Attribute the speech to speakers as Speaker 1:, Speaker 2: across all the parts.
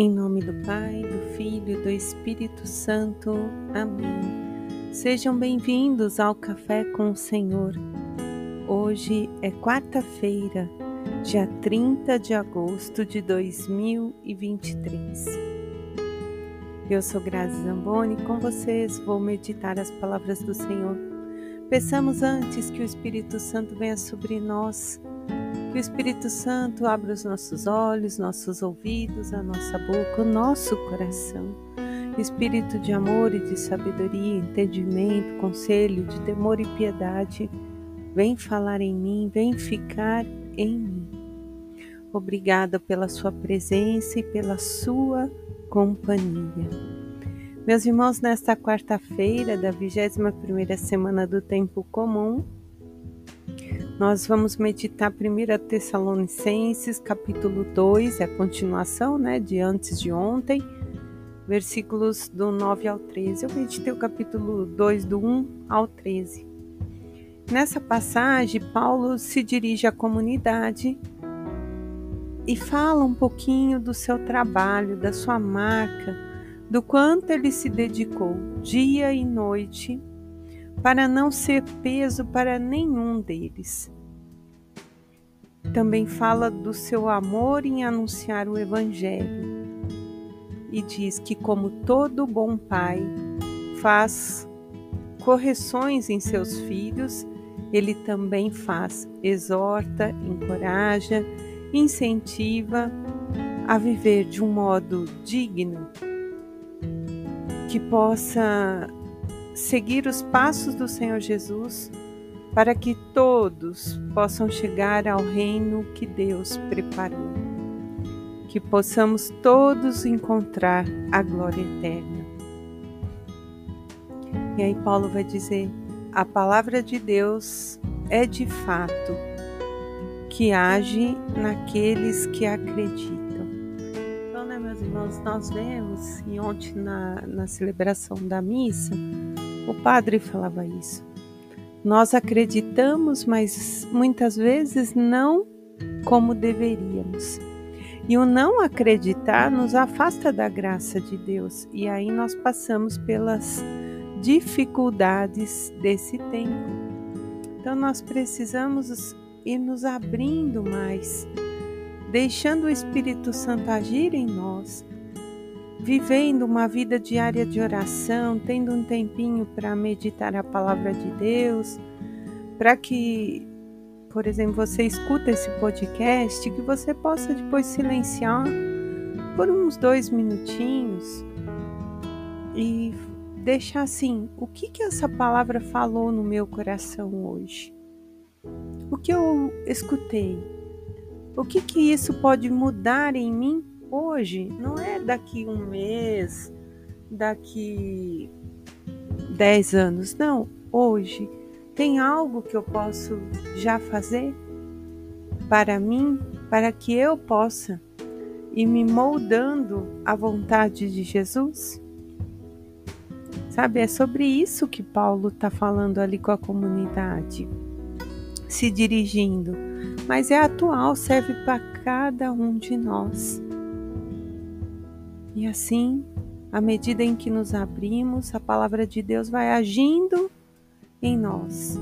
Speaker 1: Em nome do Pai, do Filho e do Espírito Santo. Amém. Sejam bem-vindos ao Café com o Senhor. Hoje é quarta-feira, dia 30 de agosto de 2023. Eu sou Grazi Zamboni e com vocês vou meditar as palavras do Senhor. Peçamos antes que o Espírito Santo venha sobre nós o Espírito Santo abra os nossos olhos, nossos ouvidos, a nossa boca, o nosso coração. Espírito de amor e de sabedoria, entendimento, conselho, de temor e piedade, vem falar em mim, vem ficar em mim. Obrigada pela sua presença e pela sua companhia. Meus irmãos, nesta quarta-feira da 21ª semana do tempo comum, nós vamos meditar 1 Tessalonicenses, capítulo 2, é a continuação né, de antes de ontem, versículos do 9 ao 13. Eu meditei o capítulo 2, do 1 ao 13. Nessa passagem, Paulo se dirige à comunidade e fala um pouquinho do seu trabalho, da sua marca, do quanto ele se dedicou dia e noite para não ser peso para nenhum deles. Também fala do seu amor em anunciar o Evangelho e diz que, como todo bom pai faz correções em seus filhos, ele também faz, exorta, encoraja, incentiva a viver de um modo digno, que possa seguir os passos do Senhor Jesus para que todos possam chegar ao reino que Deus preparou. Que possamos todos encontrar a glória eterna. E aí, Paulo vai dizer: a palavra de Deus é de fato que age naqueles que acreditam. Então, né, meus irmãos, nós vemos, e ontem na, na celebração da missa, o padre falava isso. Nós acreditamos, mas muitas vezes não como deveríamos. E o não acreditar nos afasta da graça de Deus, e aí nós passamos pelas dificuldades desse tempo. Então nós precisamos ir nos abrindo mais, deixando o Espírito Santo agir em nós, vivendo uma vida diária de oração, tendo um tempinho para meditar a palavra de Deus, para que, por exemplo, você escuta esse podcast, que você possa depois silenciar por uns dois minutinhos e deixar assim, o que que essa palavra falou no meu coração hoje? O que eu escutei? O que que isso pode mudar em mim hoje, não é daqui um mês, daqui dez anos, não, hoje. Tem algo que eu posso já fazer para mim, para que eu possa ir me moldando à vontade de Jesus? Sabe, é sobre isso que Paulo está falando ali com a comunidade, se dirigindo. Mas é atual, serve para cada um de nós. Assim, à medida em que nos abrimos, a palavra de Deus vai agindo em nós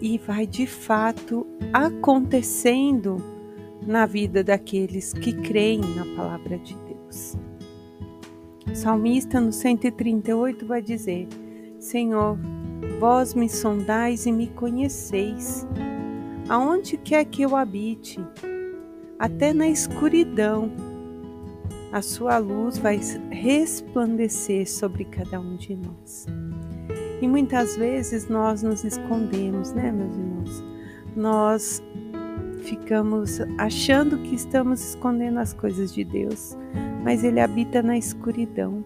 Speaker 1: e vai de fato acontecendo na vida daqueles que creem na palavra de Deus. O salmista no 138 vai dizer: Senhor, vós me sondais e me conheceis. Aonde quer que eu habite, até na escuridão a sua luz vai resplandecer sobre cada um de nós. E muitas vezes nós nos escondemos, né, meus irmãos? Nós ficamos achando que estamos escondendo as coisas de Deus, mas Ele habita na escuridão,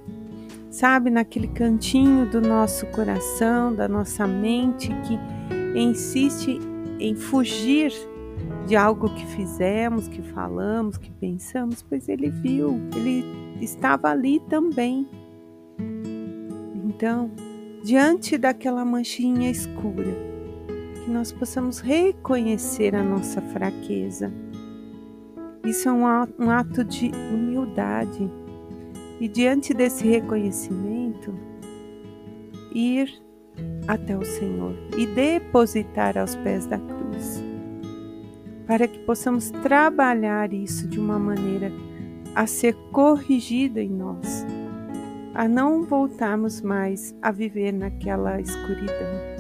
Speaker 1: sabe, naquele cantinho do nosso coração, da nossa mente que insiste em fugir de algo que fizemos, que falamos, que pensamos, pois ele viu, ele estava ali também. Então, diante daquela manchinha escura, que nós possamos reconhecer a nossa fraqueza Isso é um ato de humildade. E diante desse reconhecimento, ir até o Senhor e depositar aos pés da cruz, para que possamos trabalhar isso de uma maneira a ser corrigida em nós, a não voltarmos mais a viver naquela escuridão.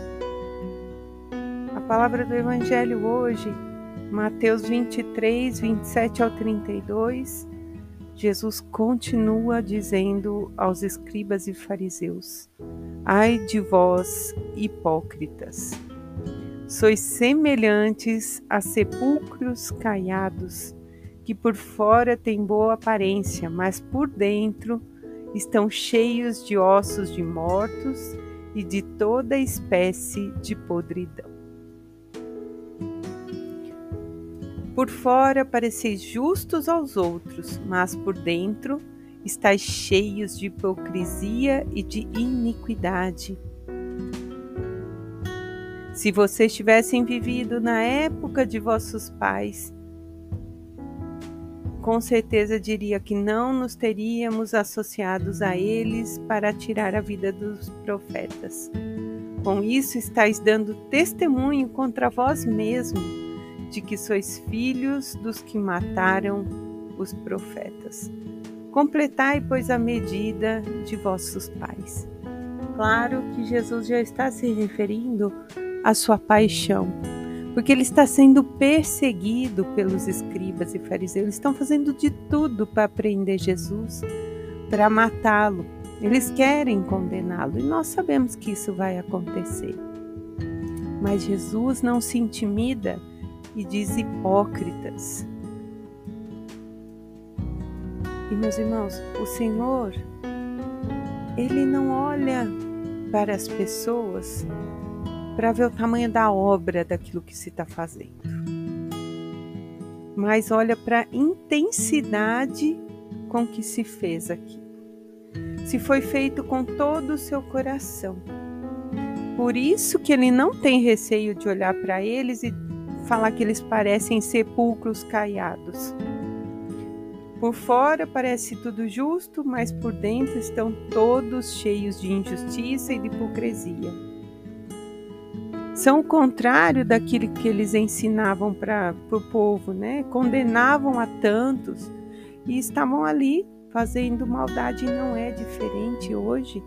Speaker 1: A palavra do Evangelho hoje, Mateus 23, 27 ao 32, Jesus continua dizendo aos escribas e fariseus: Ai de vós, hipócritas! Sois semelhantes a sepulcros caiados, que por fora têm boa aparência, mas por dentro estão cheios de ossos de mortos e de toda espécie de podridão. Por fora pareceis justos aos outros, mas por dentro estáis cheios de hipocrisia e de iniquidade. Se vocês tivessem vivido na época de vossos pais, com certeza diria que não nos teríamos associados a eles para tirar a vida dos profetas. Com isso, estáis dando testemunho contra vós mesmos de que sois filhos dos que mataram os profetas. Completai, pois, a medida de vossos pais. Claro que Jesus já está se referindo à sua paixão, porque ele está sendo perseguido pelos escribas e fariseus. Eles estão fazendo de tudo para prender Jesus, para matá-lo. Eles querem condená-lo e nós sabemos que isso vai acontecer. Mas Jesus não se intimida e diz hipócritas. E meus irmãos, o Senhor, Ele não olha para as pessoas para ver o tamanho da obra daquilo que se está fazendo, mas olha para a intensidade com que se fez aqui. Se foi feito com todo o seu coração. Por isso que ele não tem receio de olhar para eles e falar que eles parecem sepulcros caiados. Por fora parece tudo justo, mas por dentro estão todos cheios de injustiça e de hipocrisia. São o contrário daquilo que eles ensinavam para o povo, né? Condenavam a tantos e estavam ali fazendo maldade. Não é diferente hoje.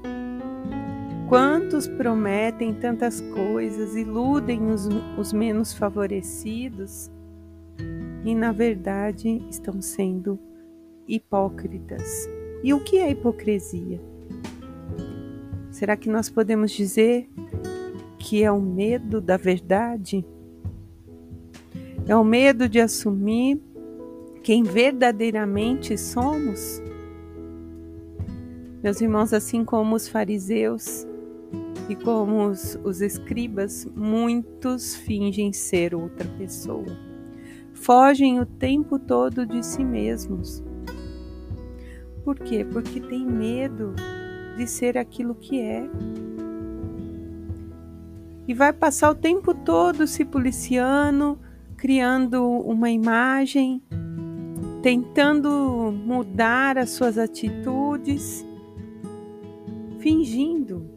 Speaker 1: Quantos prometem tantas coisas, iludem os, os menos favorecidos e, na verdade, estão sendo hipócritas. E o que é hipocrisia? Será que nós podemos dizer que é o medo da verdade? É o medo de assumir quem verdadeiramente somos? Meus irmãos, assim como os fariseus e como os, os escribas, muitos fingem ser outra pessoa. Fogem o tempo todo de si mesmos por quê? Porque tem medo de ser aquilo que é. E vai passar o tempo todo se policiando, criando uma imagem, tentando mudar as suas atitudes, fingindo.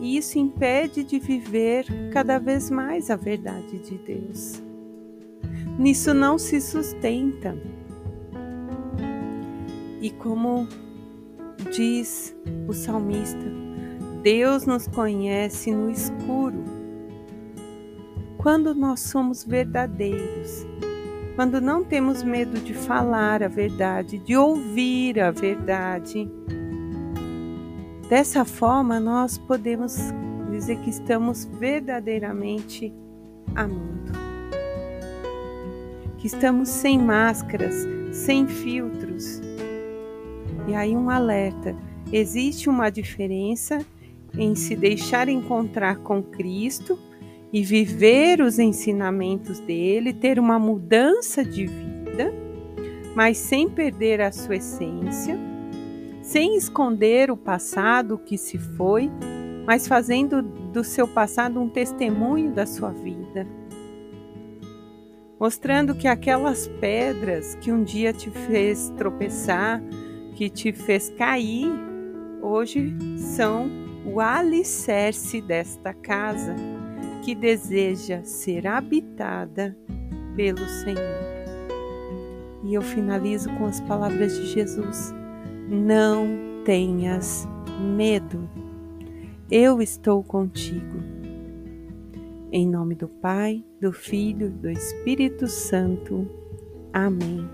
Speaker 1: E isso impede de viver cada vez mais a verdade de Deus. Nisso não se sustenta. E como diz o salmista, Deus nos conhece no escuro. Quando nós somos verdadeiros, quando não temos medo de falar a verdade, de ouvir a verdade, dessa forma nós podemos dizer que estamos verdadeiramente amando. Que estamos sem máscaras, sem filtros, e aí, um alerta: existe uma diferença em se deixar encontrar com Cristo e viver os ensinamentos dele, ter uma mudança de vida, mas sem perder a sua essência, sem esconder o passado que se foi, mas fazendo do seu passado um testemunho da sua vida. mostrando que aquelas pedras que um dia te fez tropeçar, que te fez cair, hoje são o alicerce desta casa que deseja ser habitada pelo Senhor. E eu finalizo com as palavras de Jesus: Não tenhas medo, eu estou contigo. Em nome do Pai, do Filho, do Espírito Santo. Amém.